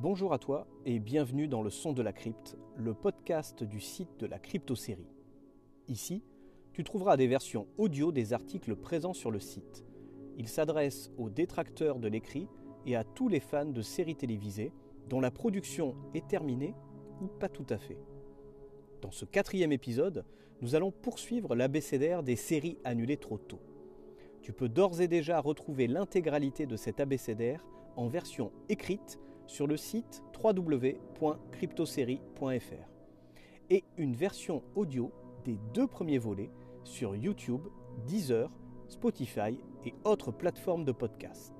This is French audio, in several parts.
Bonjour à toi et bienvenue dans le Son de la Crypte, le podcast du site de la crypto-série. Ici, tu trouveras des versions audio des articles présents sur le site. Il s'adresse aux détracteurs de l'écrit et à tous les fans de séries télévisées dont la production est terminée ou pas tout à fait. Dans ce quatrième épisode, nous allons poursuivre l'abécédaire des séries annulées trop tôt. Tu peux d'ores et déjà retrouver l'intégralité de cet abécédaire en version écrite sur le site www.cryptosérie.fr et une version audio des deux premiers volets sur YouTube, Deezer, Spotify et autres plateformes de podcast.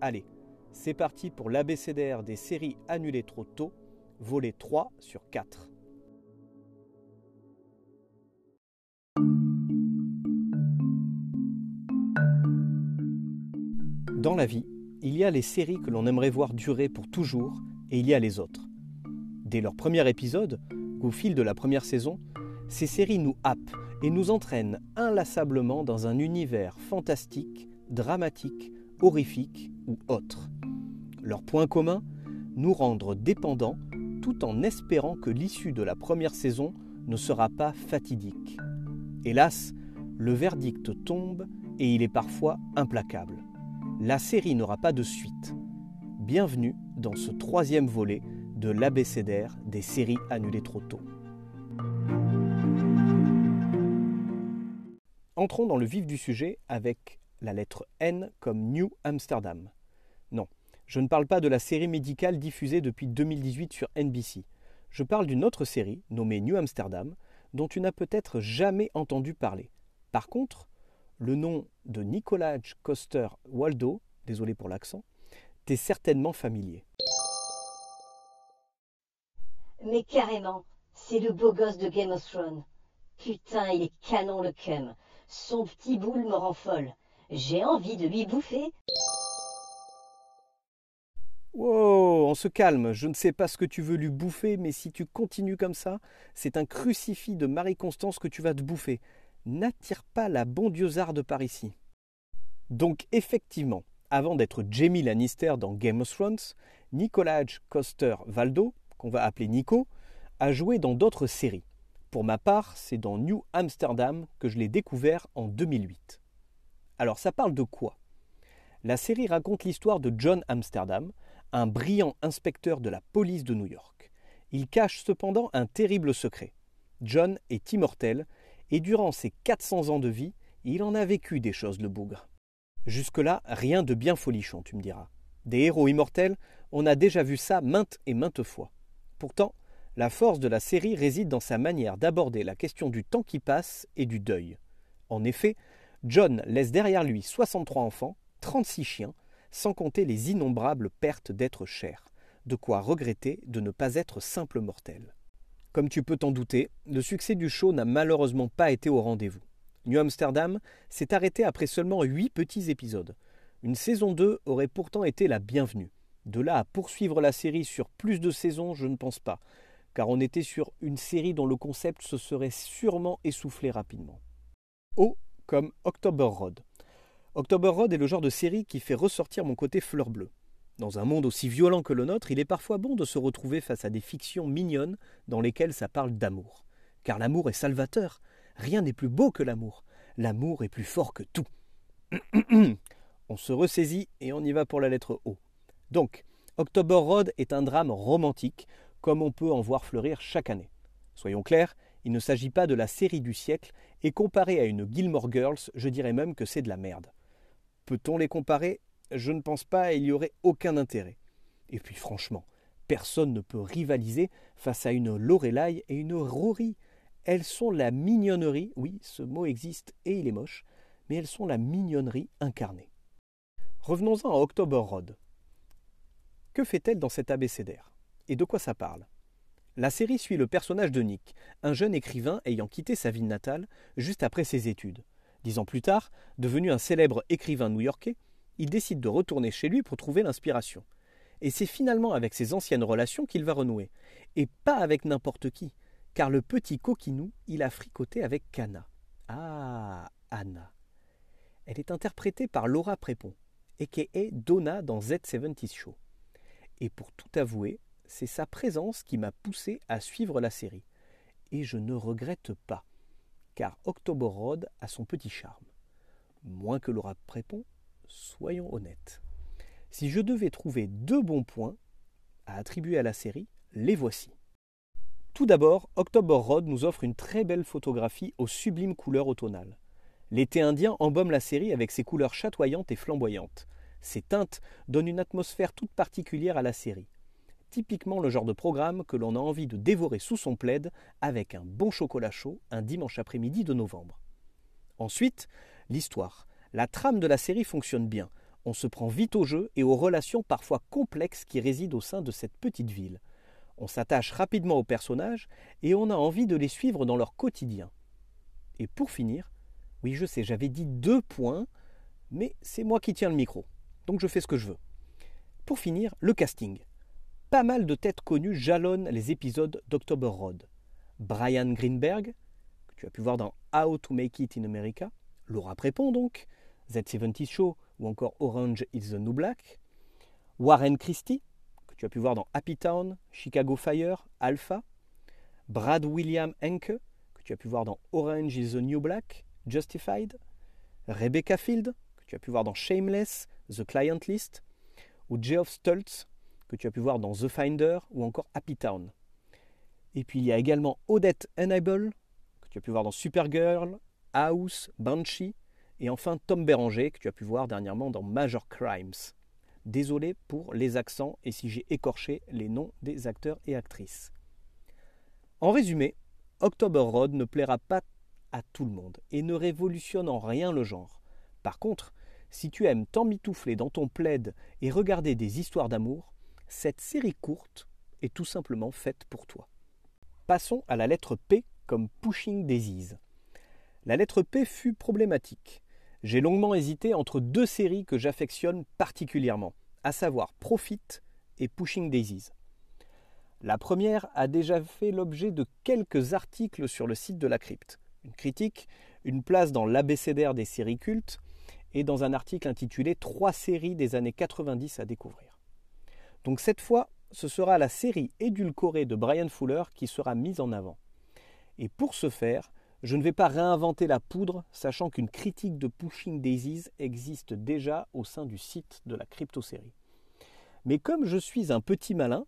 Allez, c'est parti pour l'abécédaire des séries annulées trop tôt, volet 3 sur 4. Dans la vie, il y a les séries que l'on aimerait voir durer pour toujours et il y a les autres. Dès leur premier épisode, au fil de la première saison, ces séries nous happent et nous entraînent inlassablement dans un univers fantastique, dramatique, horrifique ou autre. Leur point commun Nous rendre dépendants tout en espérant que l'issue de la première saison ne sera pas fatidique. Hélas, le verdict tombe et il est parfois implacable la série n'aura pas de suite. Bienvenue dans ce troisième volet de l'abécédaire des séries annulées trop tôt. Entrons dans le vif du sujet avec la lettre N comme New Amsterdam. Non, je ne parle pas de la série médicale diffusée depuis 2018 sur NBC. Je parle d'une autre série nommée New Amsterdam dont tu n'as peut-être jamais entendu parler. Par contre, le nom de Nicolas Coster Waldo, désolé pour l'accent, t'est certainement familier. Mais carrément, c'est le beau gosse de Game of Thrones. Putain, il est canon le cum. Son petit boule me rend folle. J'ai envie de lui bouffer. Wow, on se calme, je ne sais pas ce que tu veux lui bouffer, mais si tu continues comme ça, c'est un crucifix de Marie-Constance que tu vas te bouffer n'attire pas la bondiosarde par ici. Donc effectivement, avant d'être Jamie Lannister dans Game of Thrones, Nicolas Coster Valdo, qu'on va appeler Nico, a joué dans d'autres séries. Pour ma part, c'est dans New Amsterdam que je l'ai découvert en 2008. Alors ça parle de quoi? La série raconte l'histoire de John Amsterdam, un brillant inspecteur de la police de New York. Il cache cependant un terrible secret. John est immortel et durant ses 400 ans de vie, il en a vécu des choses, le bougre. Jusque-là, rien de bien folichon, tu me diras. Des héros immortels, on a déjà vu ça maintes et maintes fois. Pourtant, la force de la série réside dans sa manière d'aborder la question du temps qui passe et du deuil. En effet, John laisse derrière lui 63 enfants, 36 chiens, sans compter les innombrables pertes d'êtres chers, de quoi regretter de ne pas être simple mortel. Comme tu peux t'en douter, le succès du show n'a malheureusement pas été au rendez-vous. New Amsterdam s'est arrêté après seulement huit petits épisodes. Une saison 2 aurait pourtant été la bienvenue. De là à poursuivre la série sur plus de saisons, je ne pense pas, car on était sur une série dont le concept se serait sûrement essoufflé rapidement. O comme October Road. October Road est le genre de série qui fait ressortir mon côté fleur bleue. Dans un monde aussi violent que le nôtre, il est parfois bon de se retrouver face à des fictions mignonnes dans lesquelles ça parle d'amour. Car l'amour est salvateur. Rien n'est plus beau que l'amour. L'amour est plus fort que tout. on se ressaisit et on y va pour la lettre O. Donc, October Road est un drame romantique, comme on peut en voir fleurir chaque année. Soyons clairs, il ne s'agit pas de la série du siècle, et comparé à une Gilmore Girls, je dirais même que c'est de la merde. Peut-on les comparer je ne pense pas il y aurait aucun intérêt. Et puis franchement, personne ne peut rivaliser face à une Lorelai et une Rory. Elles sont la mignonnerie, oui, ce mot existe et il est moche, mais elles sont la mignonnerie incarnée. Revenons-en à October Road. Que fait-elle dans cet abécédaire? Et de quoi ça parle? La série suit le personnage de Nick, un jeune écrivain ayant quitté sa ville natale juste après ses études. Dix ans plus tard, devenu un célèbre écrivain new-yorkais, il décide de retourner chez lui pour trouver l'inspiration. Et c'est finalement avec ses anciennes relations qu'il va renouer. Et pas avec n'importe qui, car le petit coquinou, il a fricoté avec Kana. Ah, Anna. Elle est interprétée par Laura Prépon, est Donna dans Z70 Show. Et pour tout avouer, c'est sa présence qui m'a poussé à suivre la série. Et je ne regrette pas, car October Road a son petit charme. Moins que Laura Prépon, soyons honnêtes. Si je devais trouver deux bons points à attribuer à la série, les voici. Tout d'abord, October Road nous offre une très belle photographie aux sublimes couleurs automnales. L'été indien embaume la série avec ses couleurs chatoyantes et flamboyantes. Ces teintes donnent une atmosphère toute particulière à la série. Typiquement le genre de programme que l'on a envie de dévorer sous son plaid avec un bon chocolat chaud un dimanche après-midi de novembre. Ensuite, l'histoire. La trame de la série fonctionne bien. On se prend vite au jeu et aux relations parfois complexes qui résident au sein de cette petite ville. On s'attache rapidement aux personnages et on a envie de les suivre dans leur quotidien. Et pour finir, oui je sais, j'avais dit deux points, mais c'est moi qui tiens le micro, donc je fais ce que je veux. Pour finir, le casting. Pas mal de têtes connues jalonnent les épisodes d'October Road. Brian Greenberg, que tu as pu voir dans How to Make It in America, Laura Prépon donc, Z70 Show ou encore Orange is the New Black, Warren Christie, tu as pu voir dans Happy Town, Chicago Fire, Alpha, Brad William Henke, que tu as pu voir dans Orange is the New Black, Justified, Rebecca Field, que tu as pu voir dans Shameless, The Client List, ou Geoff Stultz, que tu as pu voir dans The Finder ou encore Happy Town. Et puis il y a également Odette Enable, que tu as pu voir dans Supergirl, House, Banshee, et enfin Tom Béranger, que tu as pu voir dernièrement dans Major Crimes. Désolé pour les accents et si j'ai écorché les noms des acteurs et actrices. En résumé, October Road ne plaira pas à tout le monde et ne révolutionne en rien le genre. Par contre, si tu aimes t'emmitoufler dans ton plaid et regarder des histoires d'amour, cette série courte est tout simplement faite pour toi. Passons à la lettre P comme Pushing Daisies. La lettre P fut problématique j'ai longuement hésité entre deux séries que j'affectionne particulièrement, à savoir Profit et Pushing Daisies. La première a déjà fait l'objet de quelques articles sur le site de la crypte. Une critique, une place dans l'abécédaire des séries cultes et dans un article intitulé Trois séries des années 90 à découvrir. Donc cette fois, ce sera la série édulcorée de Brian Fuller qui sera mise en avant. Et pour ce faire, je ne vais pas réinventer la poudre, sachant qu'une critique de Pushing Daisies existe déjà au sein du site de la crypto-série. Mais comme je suis un petit malin,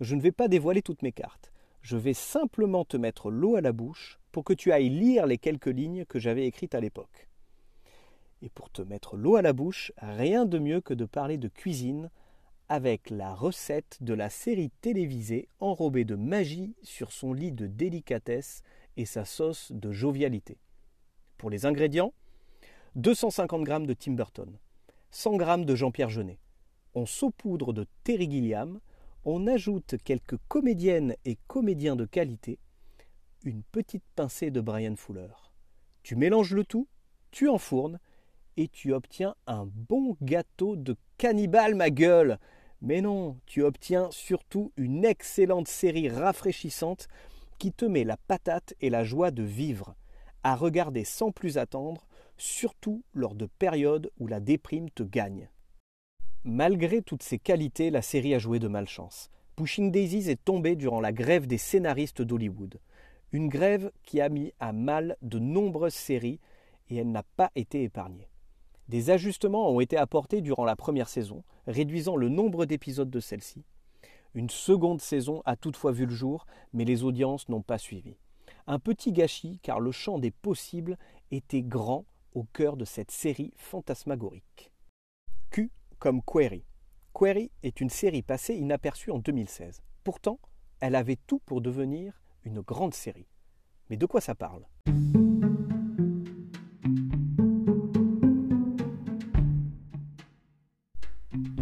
je ne vais pas dévoiler toutes mes cartes. Je vais simplement te mettre l'eau à la bouche pour que tu ailles lire les quelques lignes que j'avais écrites à l'époque. Et pour te mettre l'eau à la bouche, rien de mieux que de parler de cuisine avec la recette de la série télévisée enrobée de magie sur son lit de délicatesse sa sauce de jovialité. Pour les ingrédients, 250 g de Tim Burton, 100 g de Jean-Pierre Jeunet. On saupoudre de Terry Gilliam, on ajoute quelques comédiennes et comédiens de qualité, une petite pincée de Brian Fuller. Tu mélanges le tout, tu enfournes et tu obtiens un bon gâteau de cannibale, ma gueule. Mais non, tu obtiens surtout une excellente série rafraîchissante qui te met la patate et la joie de vivre, à regarder sans plus attendre, surtout lors de périodes où la déprime te gagne. Malgré toutes ces qualités, la série a joué de malchance. Pushing Daisies est tombée durant la grève des scénaristes d'Hollywood. Une grève qui a mis à mal de nombreuses séries et elle n'a pas été épargnée. Des ajustements ont été apportés durant la première saison, réduisant le nombre d'épisodes de celle-ci. Une seconde saison a toutefois vu le jour, mais les audiences n'ont pas suivi. Un petit gâchis car le champ des possibles était grand au cœur de cette série fantasmagorique. Q comme Query. Query est une série passée inaperçue en 2016. Pourtant, elle avait tout pour devenir une grande série. Mais de quoi ça parle?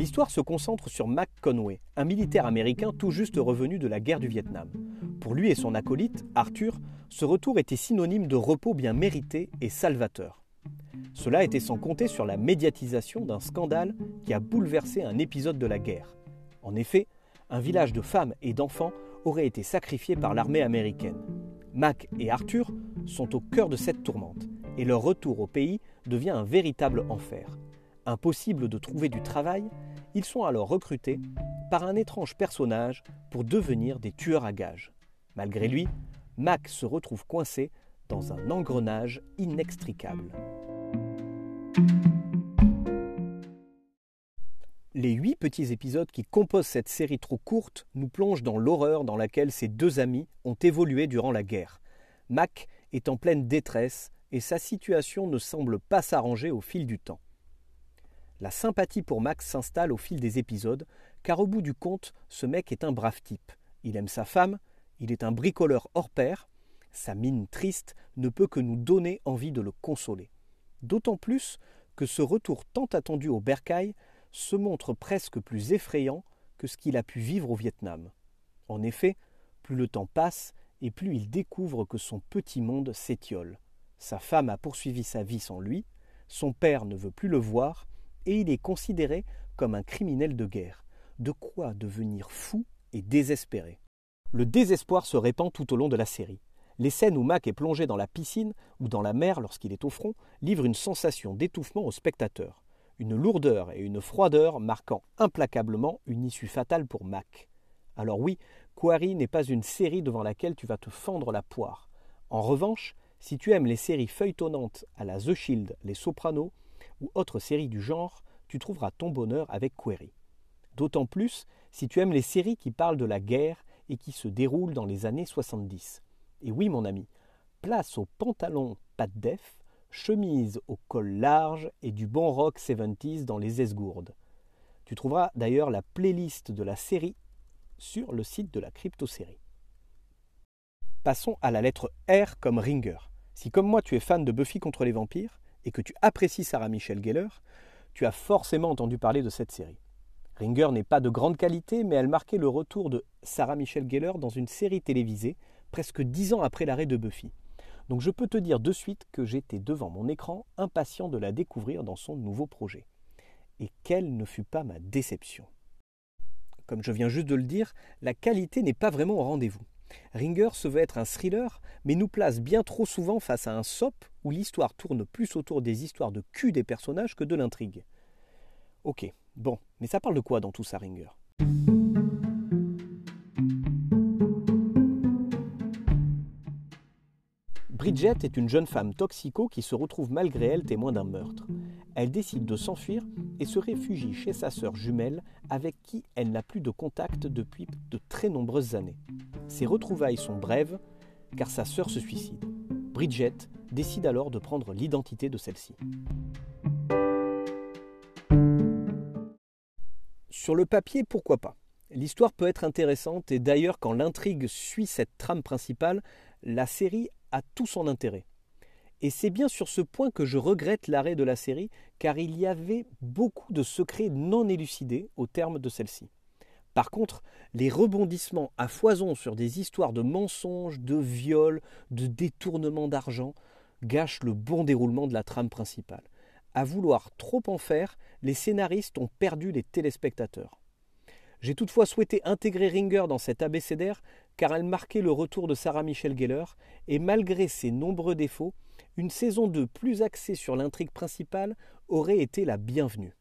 L'histoire se concentre sur Mac Conway, un militaire américain tout juste revenu de la guerre du Vietnam. Pour lui et son acolyte, Arthur, ce retour était synonyme de repos bien mérité et salvateur. Cela était sans compter sur la médiatisation d'un scandale qui a bouleversé un épisode de la guerre. En effet, un village de femmes et d'enfants aurait été sacrifié par l'armée américaine. Mac et Arthur sont au cœur de cette tourmente, et leur retour au pays devient un véritable enfer. Impossible de trouver du travail, ils sont alors recrutés par un étrange personnage pour devenir des tueurs à gages. Malgré lui, Mac se retrouve coincé dans un engrenage inextricable. Les huit petits épisodes qui composent cette série trop courte nous plongent dans l'horreur dans laquelle ces deux amis ont évolué durant la guerre. Mac est en pleine détresse et sa situation ne semble pas s'arranger au fil du temps. La sympathie pour Max s'installe au fil des épisodes, car au bout du compte, ce mec est un brave type. Il aime sa femme, il est un bricoleur hors pair, sa mine triste ne peut que nous donner envie de le consoler. D'autant plus que ce retour tant attendu au bercail se montre presque plus effrayant que ce qu'il a pu vivre au Vietnam. En effet, plus le temps passe et plus il découvre que son petit monde s'étiole. Sa femme a poursuivi sa vie sans lui, son père ne veut plus le voir, et il est considéré comme un criminel de guerre. De quoi devenir fou et désespéré. Le désespoir se répand tout au long de la série. Les scènes où Mac est plongé dans la piscine ou dans la mer lorsqu'il est au front livrent une sensation d'étouffement au spectateur une lourdeur et une froideur marquant implacablement une issue fatale pour Mac. Alors oui, Quarry n'est pas une série devant laquelle tu vas te fendre la poire. En revanche, si tu aimes les séries feuilletonnantes à la The Shield, Les Sopranos ou autres séries du genre, tu trouveras ton bonheur avec Query. D'autant plus si tu aimes les séries qui parlent de la guerre et qui se déroulent dans les années 70. Et oui, mon ami, place au pantalon pas de def, chemise au col large et du bon rock 70s dans les esgourdes. Tu trouveras d'ailleurs la playlist de la série sur le site de la crypto-série. Passons à la lettre R comme Ringer. Si comme moi tu es fan de Buffy contre les vampires et que tu apprécies Sarah Michelle Gellar, tu as forcément entendu parler de cette série. Ringer n'est pas de grande qualité, mais elle marquait le retour de Sarah Michelle Gellar dans une série télévisée presque dix ans après l'arrêt de Buffy. Donc je peux te dire de suite que j'étais devant mon écran, impatient de la découvrir dans son nouveau projet. Et quelle ne fut pas ma déception. Comme je viens juste de le dire, la qualité n'est pas vraiment au rendez-vous. Ringer se veut être un thriller, mais nous place bien trop souvent face à un sop où l'histoire tourne plus autour des histoires de cul des personnages que de l'intrigue. Ok, bon, mais ça parle de quoi dans tout ça, Ringer? Bridget est une jeune femme toxico qui se retrouve malgré elle témoin d'un meurtre. Elle décide de s'enfuir et se réfugie chez sa sœur jumelle avec qui elle n'a plus de contact depuis de très nombreuses années. Ces retrouvailles sont brèves car sa sœur se suicide. Bridget décide alors de prendre l'identité de celle-ci. Sur le papier, pourquoi pas? L'histoire peut être intéressante et d'ailleurs quand l'intrigue suit cette trame principale, la série a tout son intérêt. Et c'est bien sur ce point que je regrette l'arrêt de la série, car il y avait beaucoup de secrets non élucidés au terme de celle-ci. Par contre, les rebondissements à foison sur des histoires de mensonges, de viols, de détournements d'argent gâchent le bon déroulement de la trame principale. À vouloir trop en faire, les scénaristes ont perdu les téléspectateurs. J'ai toutefois souhaité intégrer Ringer dans cet abécédaire car elle marquait le retour de Sarah Michelle Gellar et malgré ses nombreux défauts, une saison 2 plus axée sur l'intrigue principale aurait été la bienvenue.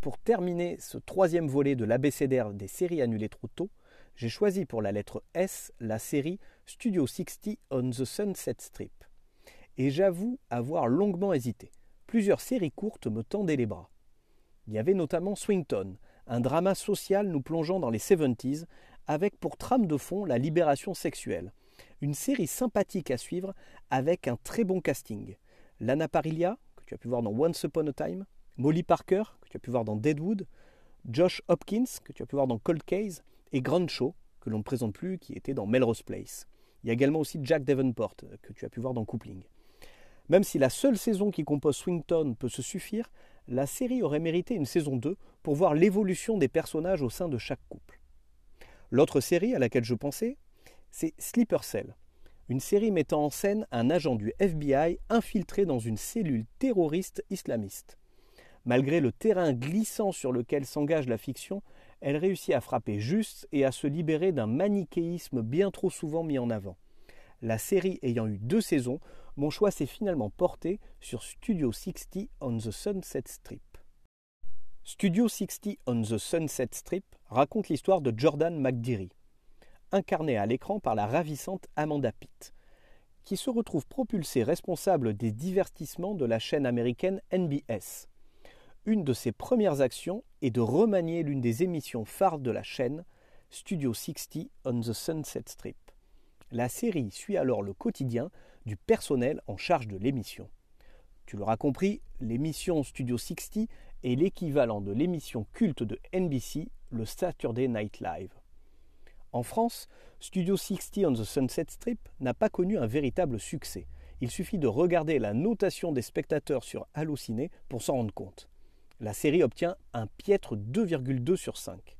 Pour terminer ce troisième volet de l'abécédaire des séries annulées trop tôt, j'ai choisi pour la lettre S la série Studio 60 on the Sunset Strip. Et j'avoue avoir longuement hésité. Plusieurs séries courtes me tendaient les bras. Il y avait notamment Swington, un drama social nous plongeant dans les 70s, avec pour trame de fond la libération sexuelle. Une série sympathique à suivre avec un très bon casting. Lana Parilla, que tu as pu voir dans Once Upon a Time, Molly Parker, que tu as pu voir dans Deadwood, Josh Hopkins, que tu as pu voir dans Cold Case, et Grand Show, que l'on ne présente plus, qui était dans Melrose Place. Il y a également aussi Jack Davenport, que tu as pu voir dans Coupling. Même si la seule saison qui compose Swington peut se suffire, la série aurait mérité une saison 2 pour voir l'évolution des personnages au sein de chaque couple. L'autre série à laquelle je pensais, c'est Sleeper Cell, une série mettant en scène un agent du FBI infiltré dans une cellule terroriste islamiste. Malgré le terrain glissant sur lequel s'engage la fiction, elle réussit à frapper juste et à se libérer d'un manichéisme bien trop souvent mis en avant. La série ayant eu deux saisons, mon choix s'est finalement porté sur Studio 60 on the Sunset Strip. Studio 60 on the Sunset Strip raconte l'histoire de Jordan McDeary, incarné à l'écran par la ravissante Amanda Pitt, qui se retrouve propulsée responsable des divertissements de la chaîne américaine NBS. Une de ses premières actions est de remanier l'une des émissions phares de la chaîne, Studio 60 on the Sunset Strip. La série suit alors le quotidien du personnel en charge de l'émission. Tu l'auras compris, l'émission Studio 60 est l'équivalent de l'émission culte de NBC, le Saturday Night Live. En France, Studio 60 on the Sunset Strip n'a pas connu un véritable succès. Il suffit de regarder la notation des spectateurs sur Allociné pour s'en rendre compte. La série obtient un piètre 2,2 sur 5.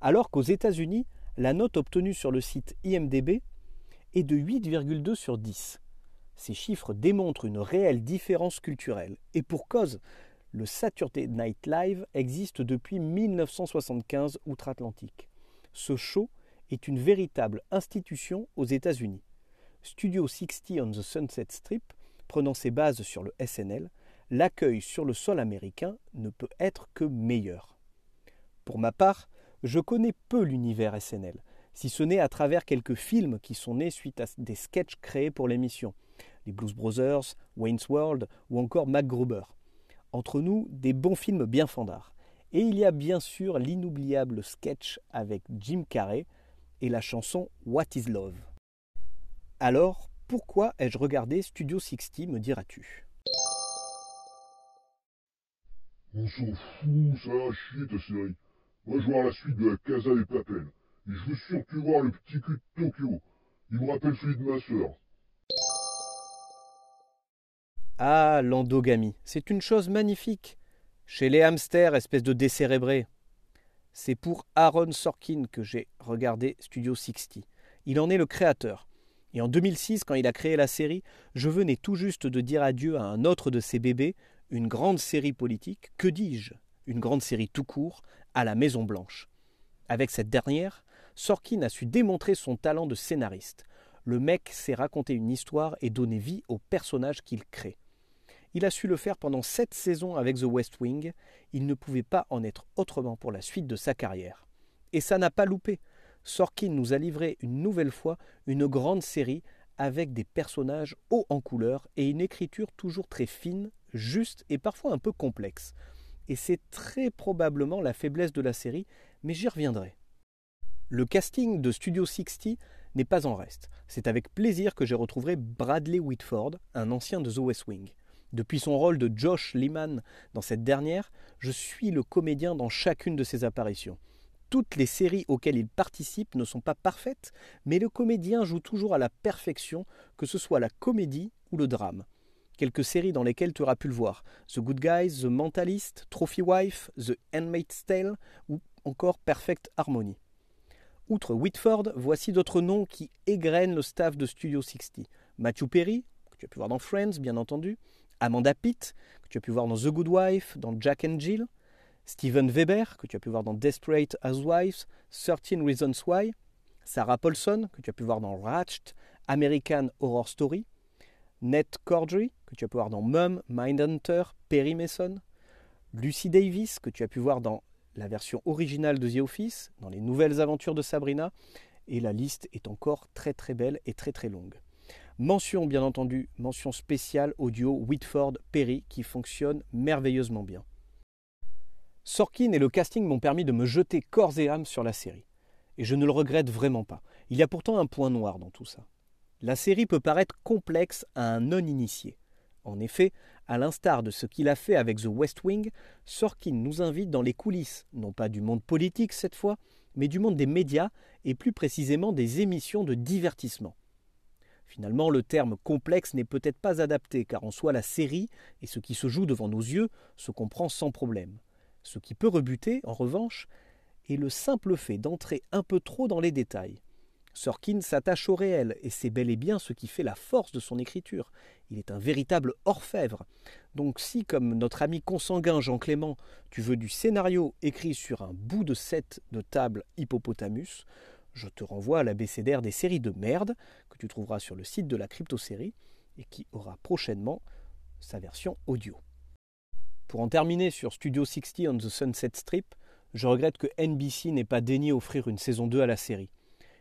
Alors qu'aux États-Unis, la note obtenue sur le site IMDB est de 8,2 sur 10. Ces chiffres démontrent une réelle différence culturelle. Et pour cause, le Saturday Night Live existe depuis 1975 outre-Atlantique. Ce show est une véritable institution aux États-Unis. Studio 60 on the Sunset Strip, prenant ses bases sur le SNL, l'accueil sur le sol américain ne peut être que meilleur. Pour ma part, je connais peu l'univers SNL, si ce n'est à travers quelques films qui sont nés suite à des sketchs créés pour l'émission, les Blues Brothers, Wayne's World ou encore MacGruber entre nous des bons films bien fandards. Et il y a bien sûr l'inoubliable sketch avec Jim Carrey et la chanson What is Love. Alors, pourquoi ai-je regardé Studio 60, me diras-tu? On s'en fout, ça va chier ta série. Moi je vois la suite de la Casa des Papel. Et je veux surtout voir le petit cul de Tokyo. Il me rappelle celui de ma sœur. Ah, l'endogamie, c'est une chose magnifique. Chez les hamsters, espèce de décérébré. C'est pour Aaron Sorkin que j'ai regardé Studio 60. Il en est le créateur. Et en 2006, quand il a créé la série, je venais tout juste de dire adieu à un autre de ses bébés, une grande série politique, que dis-je Une grande série tout court, à la Maison Blanche. Avec cette dernière, Sorkin a su démontrer son talent de scénariste. Le mec sait raconter une histoire et donner vie aux personnages qu'il crée. Il a su le faire pendant sept saisons avec The West Wing. Il ne pouvait pas en être autrement pour la suite de sa carrière. Et ça n'a pas loupé. Sorkin nous a livré une nouvelle fois une grande série avec des personnages hauts en couleur et une écriture toujours très fine, juste et parfois un peu complexe. Et c'est très probablement la faiblesse de la série, mais j'y reviendrai. Le casting de Studio 60 n'est pas en reste. C'est avec plaisir que j'ai retrouvé Bradley Whitford, un ancien de The West Wing. Depuis son rôle de Josh Lehman dans cette dernière, je suis le comédien dans chacune de ses apparitions. Toutes les séries auxquelles il participe ne sont pas parfaites, mais le comédien joue toujours à la perfection, que ce soit la comédie ou le drame. Quelques séries dans lesquelles tu auras pu le voir The Good Guys, The Mentalist, Trophy Wife, The Handmaid's Tale ou encore Perfect Harmony. Outre Whitford, voici d'autres noms qui égrènent le staff de Studio 60. Matthew Perry, que tu as pu voir dans Friends bien entendu, Amanda Pitt, que tu as pu voir dans The Good Wife, dans Jack and Jill, Steven Weber, que tu as pu voir dans Desperate Housewives, 13 Reasons Why, Sarah Paulson, que tu as pu voir dans Ratched, American Horror Story, Ned Cordry, que tu as pu voir dans Mum, Mindhunter, Perry Mason, Lucy Davis, que tu as pu voir dans la version originale de The Office, dans les nouvelles aventures de Sabrina, et la liste est encore très très belle et très très longue. Mention bien entendu, mention spéciale au duo Whitford-Perry qui fonctionne merveilleusement bien. Sorkin et le casting m'ont permis de me jeter corps et âme sur la série. Et je ne le regrette vraiment pas. Il y a pourtant un point noir dans tout ça. La série peut paraître complexe à un non-initié. En effet, à l'instar de ce qu'il a fait avec The West Wing, Sorkin nous invite dans les coulisses, non pas du monde politique cette fois, mais du monde des médias et plus précisément des émissions de divertissement. Finalement, le terme complexe n'est peut-être pas adapté, car en soi la série et ce qui se joue devant nos yeux se comprend sans problème. Ce qui peut rebuter, en revanche, est le simple fait d'entrer un peu trop dans les détails. Sorkin s'attache au réel, et c'est bel et bien ce qui fait la force de son écriture. Il est un véritable orfèvre. Donc si, comme notre ami consanguin Jean Clément, tu veux du scénario écrit sur un bout de set de table hippopotamus, je te renvoie à l'abécédaire des séries de merde que tu trouveras sur le site de la crypto-série et qui aura prochainement sa version audio. Pour en terminer sur Studio 60 on the Sunset Strip, je regrette que NBC n'ait pas daigné offrir une saison 2 à la série.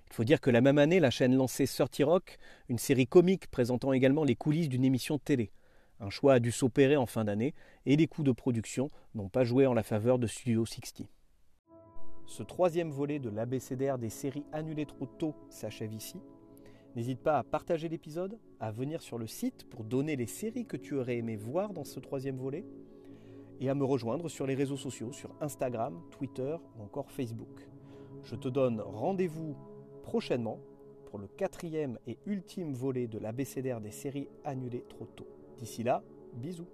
Il faut dire que la même année, la chaîne lançait 30 Rock, une série comique présentant également les coulisses d'une émission télé. Un choix a dû s'opérer en fin d'année et les coûts de production n'ont pas joué en la faveur de Studio 60. Ce troisième volet de l'abécédaire des séries annulées trop tôt s'achève ici. N'hésite pas à partager l'épisode, à venir sur le site pour donner les séries que tu aurais aimé voir dans ce troisième volet, et à me rejoindre sur les réseaux sociaux, sur Instagram, Twitter ou encore Facebook. Je te donne rendez-vous prochainement pour le quatrième et ultime volet de l'abécédaire des séries annulées trop tôt. D'ici là, bisous